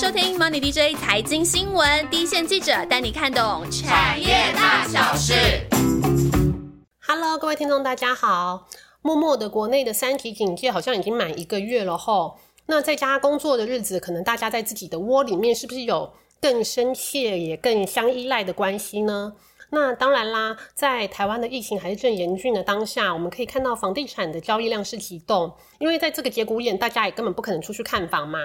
收听 Money DJ 财经新闻，第一线记者带你看懂产业大小事。Hello，各位听众，大家好。默默的，国内的三级警戒好像已经满一个月了吼。那在家工作的日子，可能大家在自己的窝里面，是不是有更深切也更相依赖的关系呢？那当然啦，在台湾的疫情还是正严峻的当下，我们可以看到房地产的交易量是启动，因为在这个节骨眼，大家也根本不可能出去看房嘛。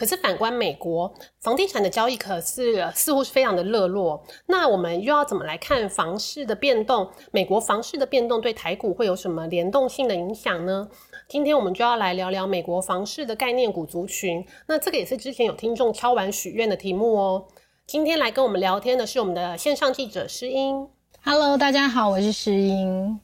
可是反观美国房地产的交易，可是似乎是非常的热络。那我们又要怎么来看房市的变动？美国房市的变动对台股会有什么联动性的影响呢？今天我们就要来聊聊美国房市的概念股族群。那这个也是之前有听众敲完许愿的题目哦。今天来跟我们聊天的是我们的线上记者诗英。Hello，大家好，我是诗英。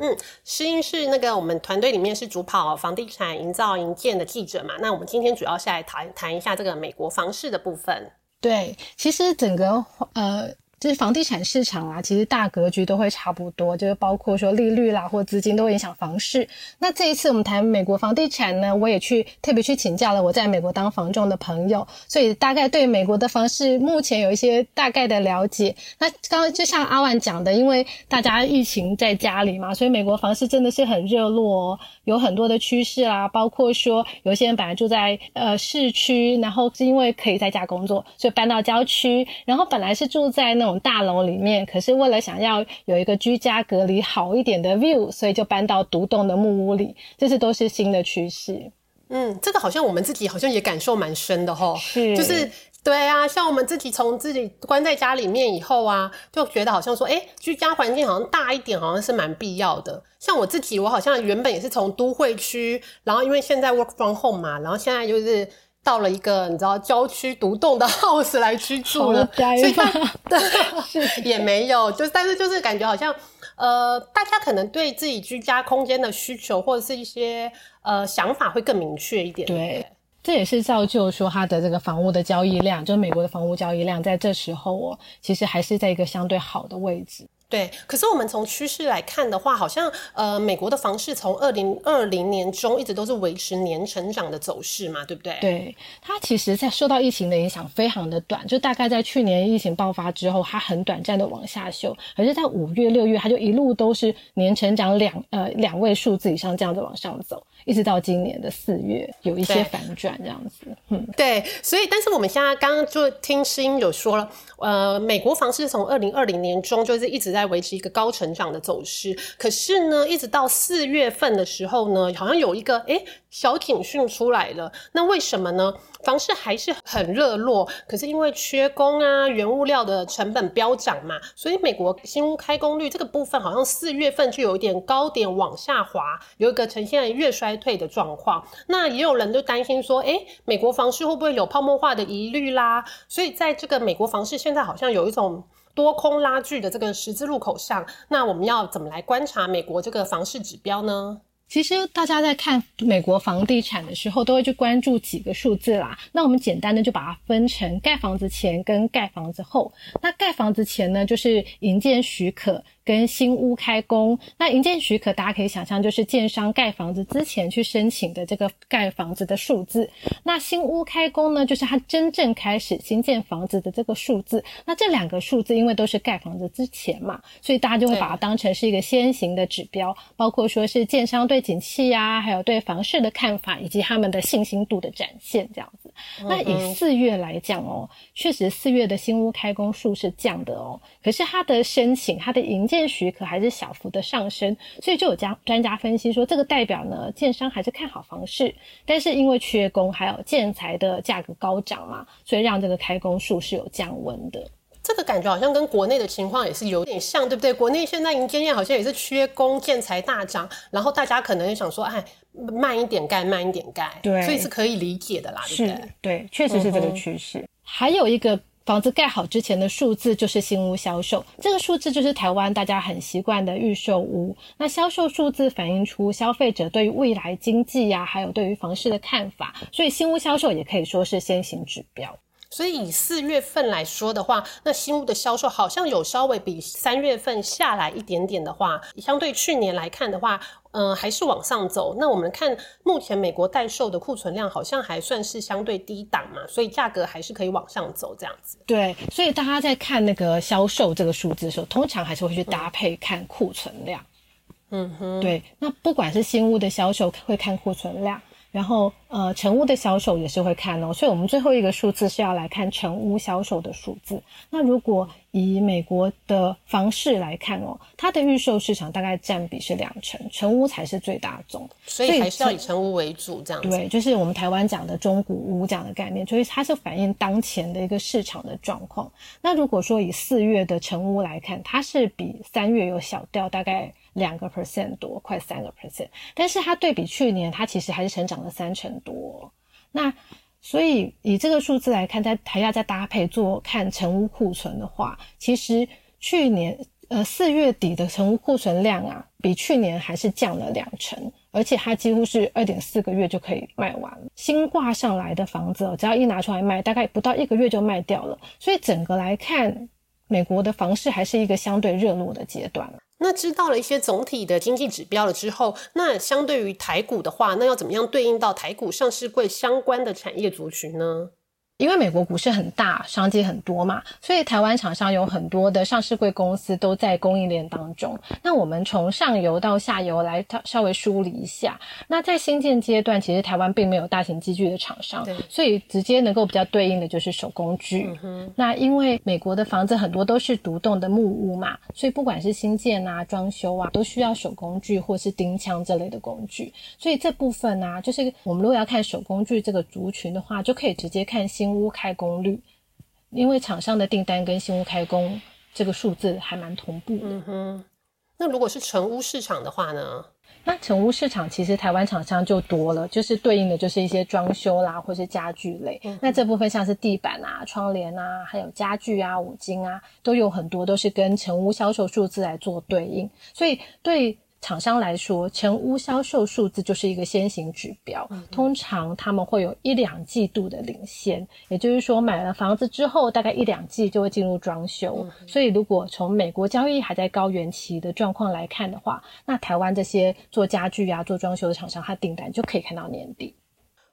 嗯，诗音是那个我们团队里面是主跑房地产营造营建的记者嘛？那我们今天主要是来谈谈一下这个美国房市的部分。对，其实整个呃。就是房地产市场啊，其实大格局都会差不多，就是包括说利率啦或资金都会影响房市。那这一次我们谈美国房地产呢，我也去特别去请教了我在美国当房仲的朋友，所以大概对美国的房市目前有一些大概的了解。那刚刚就像阿万讲的，因为大家疫情在家里嘛，所以美国房市真的是很热络，哦有很多的趋势啦，包括说有些人本来住在呃市区，然后是因为可以在家工作，所以搬到郊区，然后本来是住在那种。大楼里面，可是为了想要有一个居家隔离好一点的 view，所以就搬到独栋的木屋里，这些都是新的趋势。嗯，这个好像我们自己好像也感受蛮深的哈，是，就是对啊，像我们自己从自己关在家里面以后啊，就觉得好像说，哎，居家环境好像大一点，好像是蛮必要的。像我自己，我好像原本也是从都会区，然后因为现在 work from home 嘛，然后现在就是。到了一个你知道郊区独栋的 house 来居住了，所以 对 也没有，就但是就是感觉好像呃，大家可能对自己居家空间的需求或者是一些呃想法会更明确一点。对，这也是造就说它的这个房屋的交易量，就是美国的房屋交易量在这时候哦，其实还是在一个相对好的位置。对，可是我们从趋势来看的话，好像呃，美国的房市从二零二零年中一直都是维持年成长的走势嘛，对不对？对，它其实在受到疫情的影响非常的短，就大概在去年疫情爆发之后，它很短暂的往下修，而是在五月、六月，它就一路都是年成长两呃两位数字以上这样子往上走。一直到今年的四月，有一些反转这样子。嗯，对，所以，但是我们现在刚刚就听诗音有说了，呃，美国房市从二零二零年中就是一直在在维持一个高成长的走势，可是呢，一直到四月份的时候呢，好像有一个哎。小警讯出来了，那为什么呢？房市还是很热络，可是因为缺工啊，原物料的成本飙涨嘛，所以美国新屋开工率这个部分好像四月份就有一点高点往下滑，有一个呈现月衰退的状况。那也有人就担心说，诶，美国房市会不会有泡沫化的疑虑啦？所以在这个美国房市现在好像有一种多空拉锯的这个十字路口上，那我们要怎么来观察美国这个房市指标呢？其实大家在看美国房地产的时候，都会去关注几个数字啦。那我们简单的就把它分成盖房子前跟盖房子后。那盖房子前呢，就是营建许可。跟新屋开工，那营建许可大家可以想象，就是建商盖房子之前去申请的这个盖房子的数字。那新屋开工呢，就是它真正开始新建房子的这个数字。那这两个数字因为都是盖房子之前嘛，所以大家就会把它当成是一个先行的指标，包括说是建商对景气啊，还有对房市的看法，以及他们的信心度的展现这样子。那以四月来讲哦，确实四月的新屋开工数是降的哦，可是它的申请，它的营建许可还是小幅的上升，所以就有家专家分析说，这个代表呢，建商还是看好房市，但是因为缺工还有建材的价格高涨嘛，所以让这个开工数是有降温的。这个感觉好像跟国内的情况也是有点像，对不对？国内现在营建业好像也是缺工，建材大涨，然后大家可能也想说，哎，慢一点盖，慢一点盖，对，所以是可以理解的啦，对不对？对，确实是这个趋势。还有一个。房子盖好之前的数字就是新屋销售，这个数字就是台湾大家很习惯的预售屋。那销售数字反映出消费者对于未来经济呀，还有对于房市的看法，所以新屋销售也可以说是先行指标。所以以四月份来说的话，那新屋的销售好像有稍微比三月份下来一点点的话，相对去年来看的话，嗯，还是往上走。那我们看目前美国代售的库存量好像还算是相对低档嘛，所以价格还是可以往上走这样子。对，所以大家在看那个销售这个数字的时候，通常还是会去搭配看库存量。嗯哼，对。那不管是新屋的销售会看库存量。然后，呃，成屋的销售也是会看哦，所以我们最后一个数字是要来看成屋销售的数字。那如果以美国的房市来看哦，它的预售市场大概占比是两成，成屋才是最大宗，所以还是要以成屋为主这样。对，就是我们台湾讲的中古屋这样的概念，所以它是反映当前的一个市场的状况。那如果说以四月的成屋来看，它是比三月有小掉大概。两个 percent 多，快三个 percent，但是它对比去年，它其实还是成长了三成多。那所以以这个数字来看，在还要再搭配做看成屋库存的话，其实去年呃四月底的成屋库存量啊，比去年还是降了两成，而且它几乎是二点四个月就可以卖完。新挂上来的房子哦，只要一拿出来卖，大概不到一个月就卖掉了。所以整个来看，美国的房市还是一个相对热络的阶段那知道了一些总体的经济指标了之后，那相对于台股的话，那要怎么样对应到台股上市柜相关的产业族群呢？因为美国股市很大，商机很多嘛，所以台湾厂商有很多的上市贵公司都在供应链当中。那我们从上游到下游来稍微梳理一下。那在新建阶段，其实台湾并没有大型机具的厂商，所以直接能够比较对应的就是手工具。那因为美国的房子很多都是独栋的木屋嘛，所以不管是新建啊、装修啊，都需要手工具或是钉枪这类的工具。所以这部分呢，就是我们如果要看手工具这个族群的话，就可以直接看新。新屋开工率，因为厂商的订单跟新屋开工这个数字还蛮同步的。嗯哼，那如果是成屋市场的话呢？那成屋市场其实台湾厂商就多了，就是对应的就是一些装修啦，或是家具类。那这部分像是地板啊、窗帘啊，还有家具啊、五金啊，都有很多都是跟成屋销售数字来做对应，所以对。厂商来说，成屋销售数字就是一个先行指标，通常他们会有一两季度的领先，也就是说，买了房子之后，大概一两季就会进入装修。所以，如果从美国交易还在高原期的状况来看的话，那台湾这些做家具啊、做装修的厂商，它订单就可以看到年底。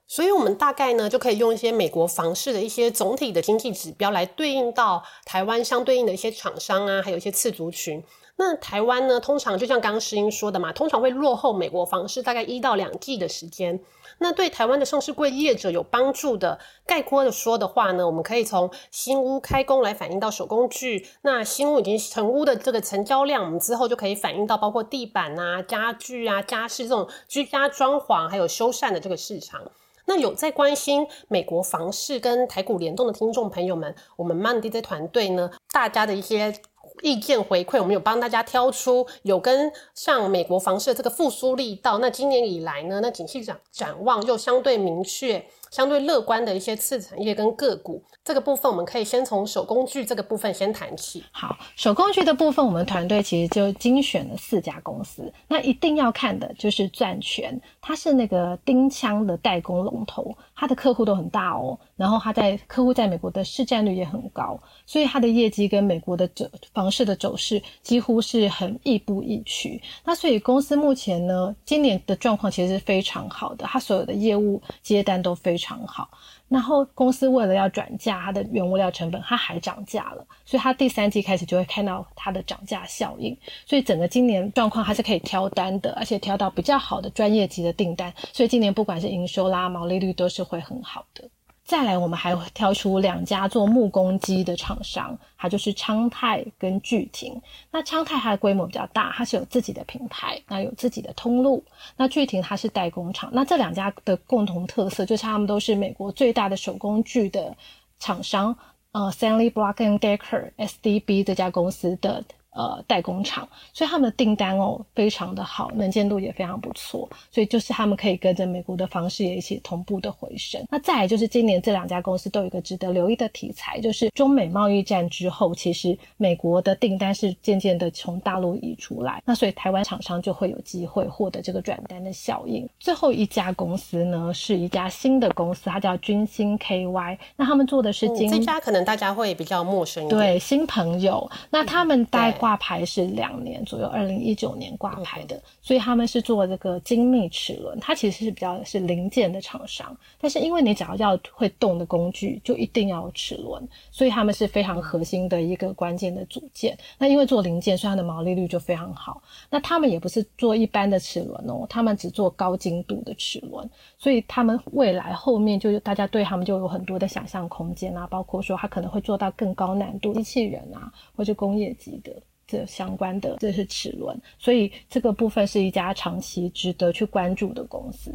所以，我们大概呢，就可以用一些美国房市的一些总体的经济指标来对应到台湾相对应的一些厂商啊，还有一些次族群。那台湾呢，通常就像刚刚诗英说的嘛，通常会落后美国房市大概一到两季的时间。那对台湾的上市柜业者有帮助的，概括的说的话呢，我们可以从新屋开工来反映到手工具。那新屋已经成屋的这个成交量，我们之后就可以反映到包括地板啊、家具啊、家饰这种居家装潢还有修缮的这个市场。那有在关心美国房市跟台股联动的听众朋友们，我们 Monday 团队呢，大家的一些。意见回馈，我们有帮大家挑出有跟像美国房市的这个复苏力道。那今年以来呢，那景气展展望又相对明确。相对乐观的一些次产业跟个股，这个部分我们可以先从手工具这个部分先谈起。好，手工具的部分，我们团队其实就精选了四家公司。那一定要看的就是钻泉，它是那个钉枪的代工龙头，它的客户都很大哦。然后它在客户在美国的市占率也很高，所以它的业绩跟美国的走房市的走势几乎是很亦步亦趋。那所以公司目前呢，今年的状况其实是非常好的，它所有的业务接单都非。非常好，然后公司为了要转嫁它的原物料成本，它还涨价了，所以它第三季开始就会看到它的涨价效应，所以整个今年状况还是可以挑单的，而且挑到比较好的专业级的订单，所以今年不管是营收啦、毛利率都是会很好的。再来，我们还挑出两家做木工机的厂商，它就是昌泰跟巨庭。那昌泰它的规模比较大，它是有自己的品牌，那有自己的通路。那巨庭它是代工厂。那这两家的共同特色就是他们都是美国最大的手工具的厂商，呃，Stanley Black and Decker（SDB） 这家公司的。呃，代工厂，所以他们的订单哦非常的好，能见度也非常不错，所以就是他们可以跟着美国的方式也一起同步的回升。那再来就是今年这两家公司都有一个值得留意的题材，就是中美贸易战之后，其实美国的订单是渐渐的从大陆移出来，那所以台湾厂商就会有机会获得这个转单的效应。最后一家公司呢，是一家新的公司，它叫君星 KY，那他们做的是金，这家可能大家会比较陌生一点，对新朋友，那他们带。挂牌是两年左右，二零一九年挂牌的，所以他们是做这个精密齿轮，它其实是比较是零件的厂商，但是因为你只要要会动的工具，就一定要有齿轮，所以他们是非常核心的一个关键的组件。那因为做零件，所以它的毛利率就非常好。那他们也不是做一般的齿轮哦，他们只做高精度的齿轮，所以他们未来后面就大家对他们就有很多的想象空间啊，包括说他可能会做到更高难度机器人啊，或者工业级的。这相关的这是齿轮，所以这个部分是一家长期值得去关注的公司。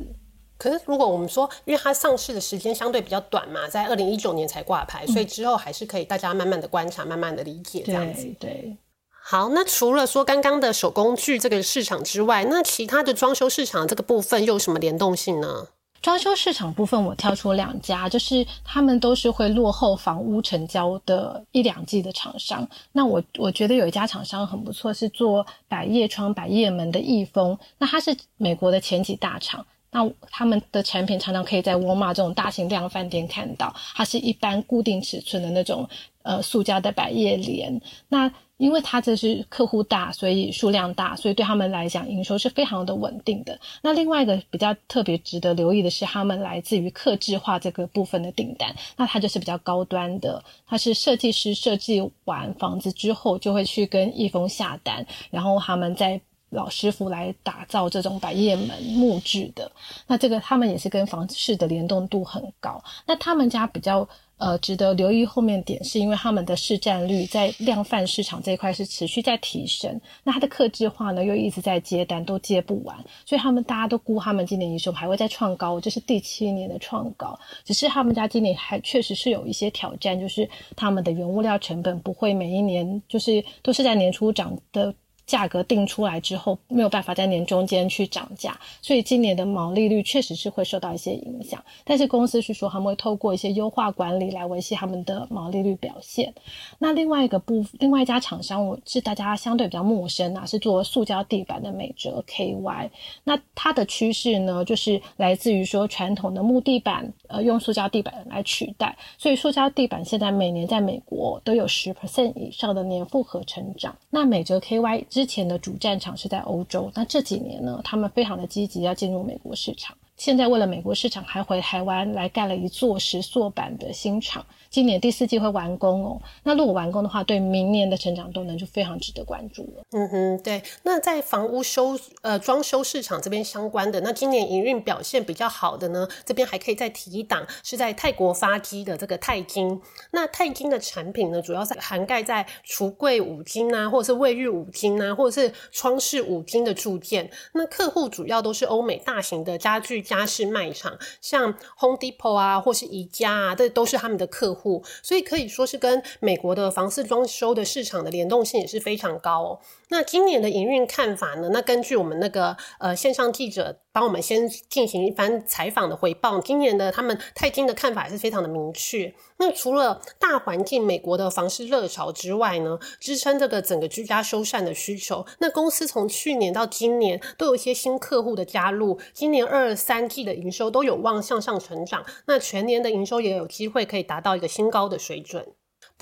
可是如果我们说，因为它上市的时间相对比较短嘛，在二零一九年才挂牌，所以之后还是可以大家慢慢的观察，慢慢的理解这样子。对，好，那除了说刚刚的手工具这个市场之外，那其他的装修市场这个部分又有什么联动性呢？装修市场部分，我挑出两家，就是他们都是会落后房屋成交的一两季的厂商。那我我觉得有一家厂商很不错，是做百叶窗、百叶门的易丰。那它是美国的前几大厂，那他们的产品常常可以在沃尔玛这种大型量饭店看到。它是一般固定尺寸的那种呃塑胶的百叶帘。那因为它这是客户大，所以数量大，所以对他们来讲营收是非常的稳定的。那另外一个比较特别值得留意的是，他们来自于客制化这个部分的订单，那它就是比较高端的，它是设计师设计完房子之后，就会去跟易峰下单，然后他们再老师傅来打造这种百叶门木质的。那这个他们也是跟房市的联动度很高。那他们家比较。呃，值得留意后面点，是因为他们的市占率在量贩市场这一块是持续在提升，那它的客制化呢又一直在接单，都接不完，所以他们大家都估他们今年营收还会再创高，这是第七年的创高，只是他们家今年还确实是有一些挑战，就是他们的原物料成本不会每一年就是都是在年初涨的。价格定出来之后，没有办法在年中间去涨价，所以今年的毛利率确实是会受到一些影响。但是公司是说他们会透过一些优化管理来维系他们的毛利率表现。那另外一个部，另外一家厂商，我是大家相对比较陌生啊，是做塑胶地板的美哲 KY。那它的趋势呢，就是来自于说传统的木地板，呃，用塑胶地板来取代，所以塑胶地板现在每年在美国都有十 percent 以上的年复合成长。那美哲 KY 之前的主战场是在欧洲，那这几年呢，他们非常的积极要进入美国市场。现在为了美国市场，还回台湾来盖了一座石塑板的新厂。今年第四季会完工哦。那如果完工的话，对明年的成长动能就非常值得关注了。嗯哼，对。那在房屋修呃装修市场这边相关的，那今年营运表现比较好的呢，这边还可以再提一档，是在泰国发机的这个泰金。那泰金的产品呢，主要是涵盖在橱柜五金啊，或者是卫浴五金啊，或者是窗饰五金的铸件。那客户主要都是欧美大型的家具家饰卖场，像 Home Depot 啊，或是宜家啊，这都是他们的客户。所以可以说是跟美国的房市装修的市场的联动性也是非常高哦。那今年的营运看法呢？那根据我们那个呃线上记者帮我们先进行一番采访的回报，今年的他们泰金的看法是非常的明确。那除了大环境美国的房市热潮之外呢，支撑这个整个居家修缮的需求，那公司从去年到今年都有一些新客户的加入，今年二三季的营收都有望向上成长，那全年的营收也有机会可以达到一个新高的水准。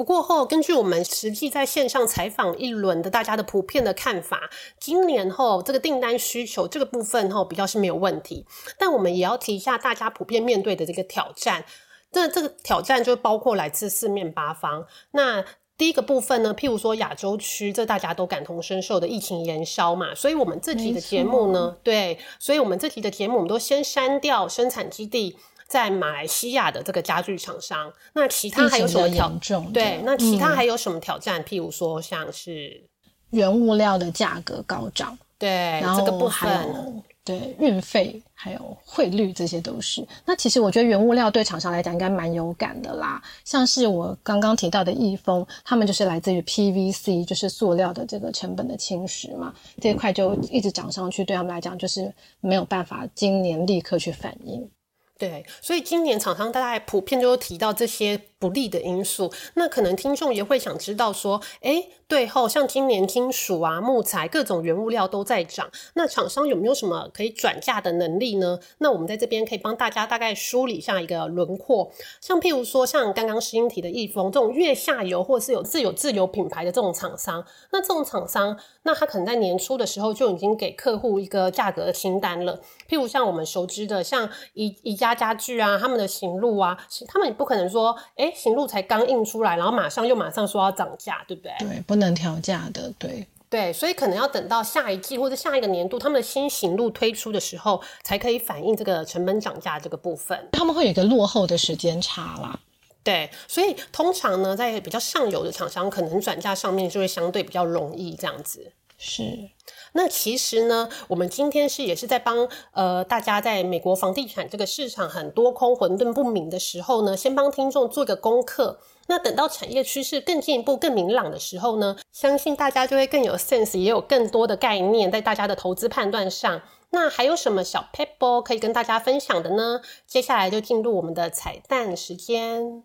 不过后，根据我们实际在线上采访一轮的大家的普遍的看法，今年后这个订单需求这个部分后比较是没有问题，但我们也要提一下大家普遍面对的这个挑战。这这个挑战就包括来自四面八方。那第一个部分呢，譬如说亚洲区，这大家都感同身受的疫情延烧嘛，所以我们这期的节目呢，对，所以我们这期的节目我们都先删掉生产基地。在马来西亚的这个家具厂商，那其他还有什么挑战？对，那其他还有什么挑战？譬如说，像是原物料的价格高涨，对，然后还有对运费，还有汇率，这些都是。那其实我觉得原物料对厂商来讲应该蛮有感的啦。像是我刚刚提到的易丰，他们就是来自于 PVC，就是塑料的这个成本的侵蚀嘛，这一块就一直涨上去，对他们来讲就是没有办法今年立刻去反应。对，所以今年厂商大概普遍就提到这些不利的因素。那可能听众也会想知道说，哎，对后像今年金属啊、木材各种原物料都在涨，那厂商有没有什么可以转嫁的能力呢？那我们在这边可以帮大家大概梳理一下一个轮廓。像譬如说，像刚刚石英提的易丰这种越下游或是有自有自有品牌的这种厂商，那这种厂商，那他可能在年初的时候就已经给客户一个价格清单了。譬如像我们熟知的，像宜宜家家具啊，他们的行路啊，他们也不可能说，哎，行路才刚印出来，然后马上又马上说要涨价，对不对？对，不能调价的，对。对，所以可能要等到下一季或者下一个年度，他们的新型路推出的时候，才可以反映这个成本涨价这个部分。他们会有一个落后的时间差啦。对，所以通常呢，在比较上游的厂商，可能转嫁上面就会相对比较容易这样子。是。那其实呢，我们今天是也是在帮呃大家在美国房地产这个市场很多空混沌不明的时候呢，先帮听众做个功课。那等到产业趋势更进一步、更明朗的时候呢，相信大家就会更有 sense，也有更多的概念在大家的投资判断上。那还有什么小 paper 可以跟大家分享的呢？接下来就进入我们的彩蛋时间。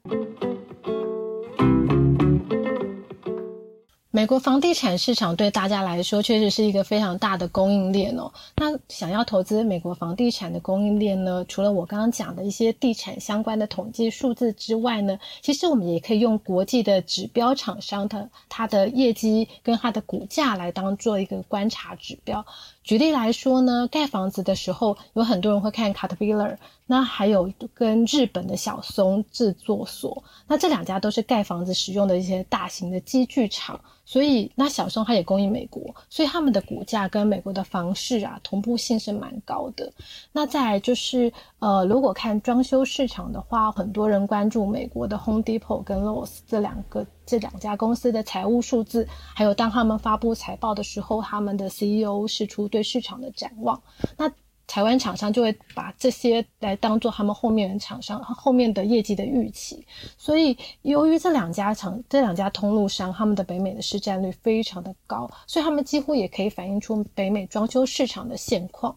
美国房地产市场对大家来说确实是一个非常大的供应链哦。那想要投资美国房地产的供应链呢，除了我刚刚讲的一些地产相关的统计数字之外呢，其实我们也可以用国际的指标厂商的它的业绩跟它的股价来当做一个观察指标。举例来说呢，盖房子的时候，有很多人会看 Caterpillar，那还有跟日本的小松制作所，那这两家都是盖房子使用的一些大型的机具厂，所以那小松它也供应美国，所以他们的股价跟美国的房市啊同步性是蛮高的。那再来就是，呃，如果看装修市场的话，很多人关注美国的 Home Depot 跟 Lowe's 这两个。这两家公司的财务数字，还有当他们发布财报的时候，他们的 CEO 释出对市场的展望，那台湾厂商就会把这些来当做他们后面的厂商后面的业绩的预期。所以，由于这两家厂、这两家通路商他们的北美的市占率非常的高，所以他们几乎也可以反映出北美装修市场的现况。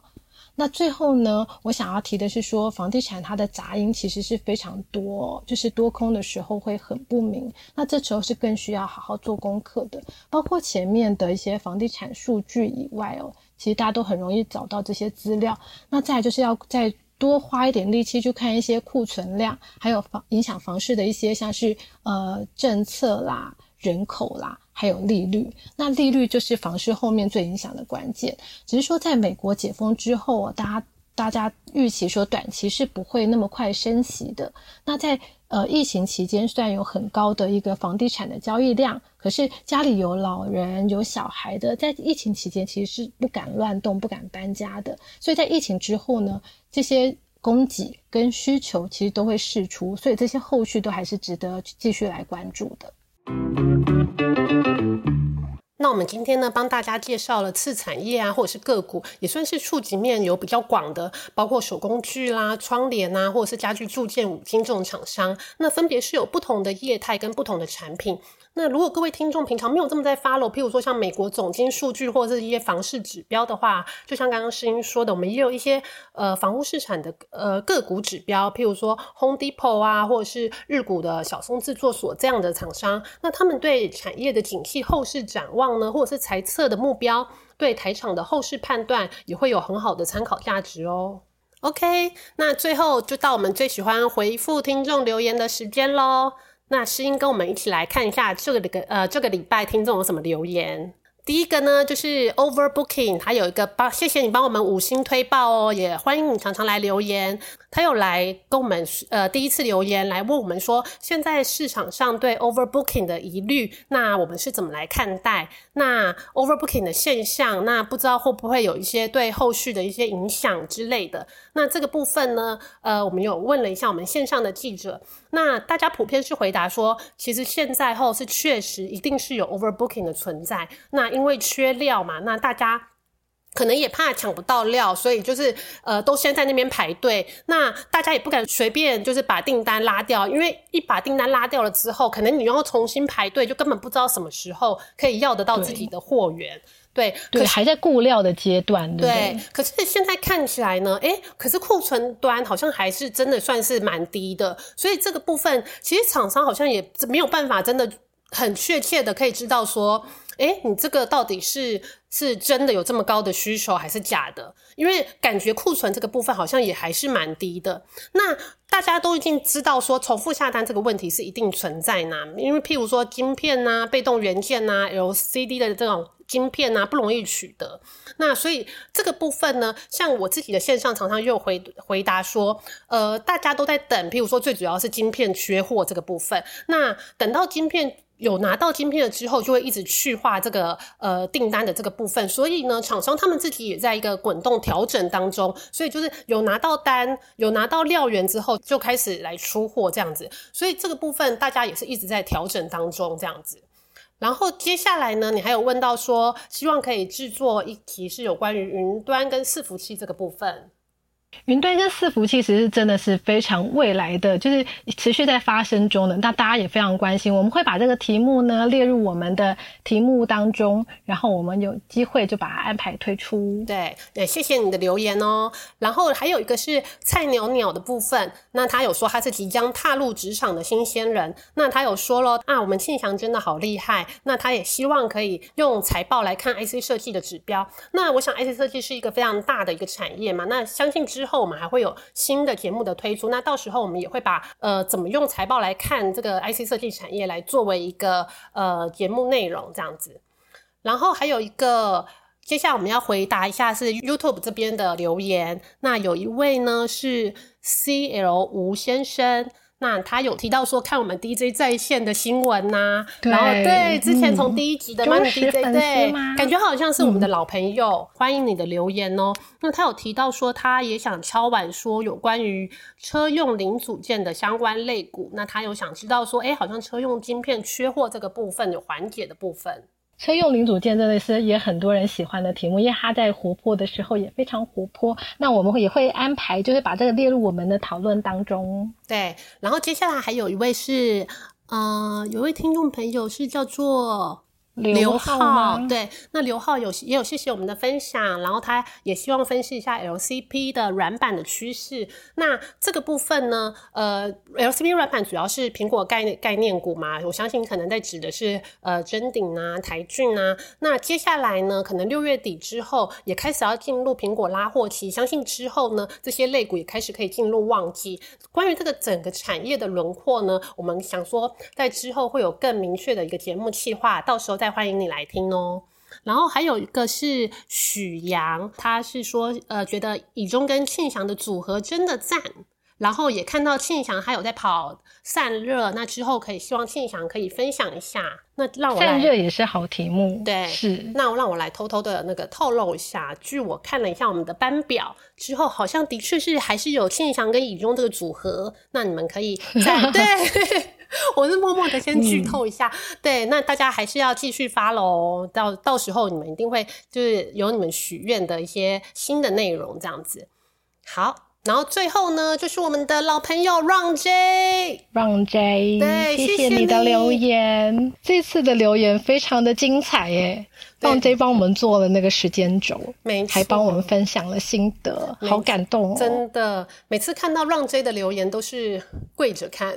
那最后呢，我想要提的是说，房地产它的杂音其实是非常多，就是多空的时候会很不明。那这时候是更需要好好做功课的，包括前面的一些房地产数据以外哦，其实大家都很容易找到这些资料。那再就是要再多花一点力气去看一些库存量，还有房影响房市的一些像是呃政策啦。人口啦，还有利率，那利率就是房市后面最影响的关键。只是说，在美国解封之后啊，大家大家预期说短期是不会那么快升息的。那在呃疫情期间，虽然有很高的一个房地产的交易量，可是家里有老人有小孩的，在疫情期间其实是不敢乱动、不敢搬家的。所以在疫情之后呢，这些供给跟需求其实都会释出，所以这些后续都还是值得继续来关注的。那我们今天呢，帮大家介绍了次产业啊，或者是个股，也算是触及面有比较广的，包括手工具啦、窗帘啊，或者是家具铸件、五金这种厂商。那分别是有不同的业态跟不同的产品。那如果各位听众平常没有这么在 follow，譬如说像美国总经数据或者是一些房市指标的话，就像刚刚诗音说的，我们也有一些呃房屋市场的呃个股指标，譬如说 Home Depot 啊，或者是日股的小松制作所这样的厂商，那他们对产业的景气后市展望呢，或者是财测的目标，对台场的后市判断也会有很好的参考价值哦。OK，那最后就到我们最喜欢回复听众留言的时间喽。那诗音跟我们一起来看一下这个个呃这个礼拜听众有什么留言。第一个呢，就是 Overbooking，他有一个帮，谢谢你帮我们五星推报哦，也欢迎你常常来留言。他有来跟我们呃第一次留言来问我们说，现在市场上对 Overbooking 的疑虑，那我们是怎么来看待？那 Overbooking 的现象，那不知道会不会有一些对后续的一些影响之类的？那这个部分呢，呃，我们有问了一下我们线上的记者，那大家普遍是回答说，其实现在后是确实一定是有 Overbooking 的存在。那因为缺料嘛，那大家可能也怕抢不到料，所以就是呃，都先在那边排队。那大家也不敢随便就是把订单拉掉，因为一把订单拉掉了之后，可能你要重新排队，就根本不知道什么时候可以要得到自己的货源。对，对，还在固料的阶段。对，可是现在看起来呢，哎，可是库存端好像还是真的算是蛮低的，所以这个部分其实厂商好像也没有办法真的很确切的可以知道说。哎，你这个到底是是真的有这么高的需求，还是假的？因为感觉库存这个部分好像也还是蛮低的。那大家都已经知道说，重复下单这个问题是一定存在呢。因为譬如说晶片呐、被动元件呐、LCD 的这种晶片呐，不容易取得。那所以这个部分呢，像我自己的线上常常又回回答说，呃，大家都在等，譬如说最主要是晶片缺货这个部分。那等到晶片。有拿到晶片了之后，就会一直去化这个呃订单的这个部分，所以呢，厂商他们自己也在一个滚动调整当中，所以就是有拿到单，有拿到料源之后，就开始来出货这样子，所以这个部分大家也是一直在调整当中这样子。然后接下来呢，你还有问到说，希望可以制作一题是有关于云端跟伺服器这个部分。云端跟伺服器其实是真的是非常未来的，就是持续在发生中的。那大家也非常关心，我们会把这个题目呢列入我们的题目当中，然后我们有机会就把它安排推出。对，也谢谢你的留言哦。然后还有一个是菜鸟鸟的部分，那他有说他是即将踏入职场的新鲜人，那他有说咯啊，我们庆祥真的好厉害。那他也希望可以用财报来看 IC 设计的指标。那我想 IC 设计是一个非常大的一个产业嘛，那相信。之后我们还会有新的节目的推出，那到时候我们也会把呃怎么用财报来看这个 IC 设计产业来作为一个呃节目内容这样子。然后还有一个，接下来我们要回答一下是 YouTube 这边的留言。那有一位呢是 CL 吴先生。那他有提到说看我们 DJ 在线的新闻呐，然后对之前从第一集的 Money DJ 对，感觉好像是我们的老朋友，欢迎你的留言哦。那他有提到说他也想敲碗说有关于车用零组件的相关类股，那他有想知道说，哎，好像车用晶片缺货这个部分有缓解的部分。车用零组件真的是也很多人喜欢的题目，因为他在活泼的时候也非常活泼。那我们也会安排，就是把这个列入我们的讨论当中。对，然后接下来还有一位是，呃，有位听众朋友是叫做。刘浩，对，那刘浩有也有谢谢我们的分享，然后他也希望分析一下 LCP 的软板的趋势。那这个部分呢，呃，LCP 软板主要是苹果概概念股嘛，我相信可能在指的是呃臻鼎啊、台骏啊。那接下来呢，可能六月底之后也开始要进入苹果拉货期，相信之后呢，这些类股也开始可以进入旺季。关于这个整个产业的轮廓呢，我们想说在之后会有更明确的一个节目计划，到时候再。欢迎你来听哦。然后还有一个是许阳，他是说，呃，觉得以中跟庆祥的组合真的赞。然后也看到庆祥还有在跑散热，那之后可以希望庆祥可以分享一下。那让我散热也是好题目，对，是。那让我来偷偷的那个透露一下，据我看了一下我们的班表之后，好像的确是还是有庆祥跟以中这个组合。那你们可以在 对。我是默默的先剧透一下，对，那大家还是要继续发喽，到到时候你们一定会就是有你们许愿的一些新的内容这样子。好，然后最后呢，就是我们的老朋友 Run J，Run J，对，谢谢你的留言，这次的留言非常的精彩耶，Run J 帮我们做了那个时间轴，没还帮我们分享了心得，好感动哦，真的，每次看到 Run J 的留言都是跪着看。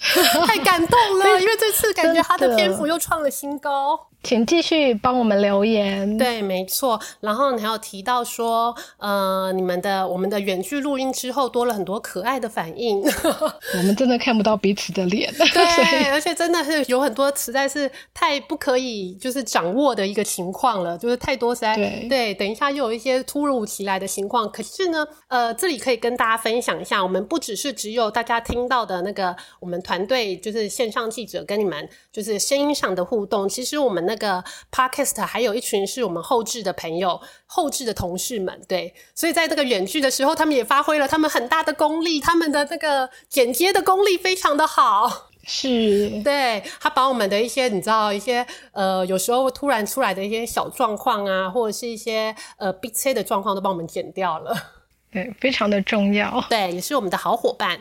太感动了，因为这次感觉他的篇幅又创了新高。请继续帮我们留言。对，没错。然后你还有提到说，呃，你们的我们的远距录音之后多了很多可爱的反应。我们真的看不到彼此的脸。对，而且真的是有很多实在是太不可以就是掌握的一个情况了，就是太多实在对。等一下又有一些突如其来的情况。可是呢，呃，这里可以跟大家分享一下，我们不只是只有大家听到的那个我们团队就是线上记者跟你们就是声音上的互动，其实我们。那个 podcast 还有一群是我们后置的朋友、后置的同事们，对，所以在这个远距的时候，他们也发挥了他们很大的功力，他们的那个剪接的功力非常的好。是，对他把我们的一些你知道一些呃有时候突然出来的一些小状况啊，或者是一些呃 B C 的状况都帮我们剪掉了。对，非常的重要。对，也是我们的好伙伴。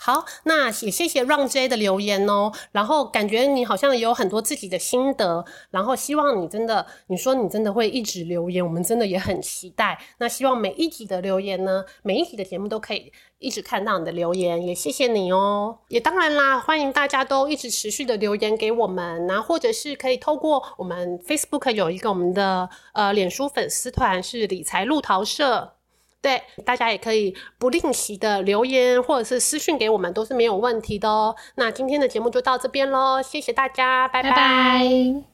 好，那也谢谢 Run J 的留言哦。然后感觉你好像也有很多自己的心得，然后希望你真的，你说你真的会一直留言，我们真的也很期待。那希望每一集的留言呢，每一集的节目都可以一直看到你的留言，也谢谢你哦。也当然啦，欢迎大家都一直持续的留言给我们，然后或者是可以透过我们 Facebook 有一个我们的呃脸书粉丝团是理财路桃社。对，大家也可以不吝惜的留言或者是私讯给我们，都是没有问题的哦。那今天的节目就到这边喽，谢谢大家，拜拜拜。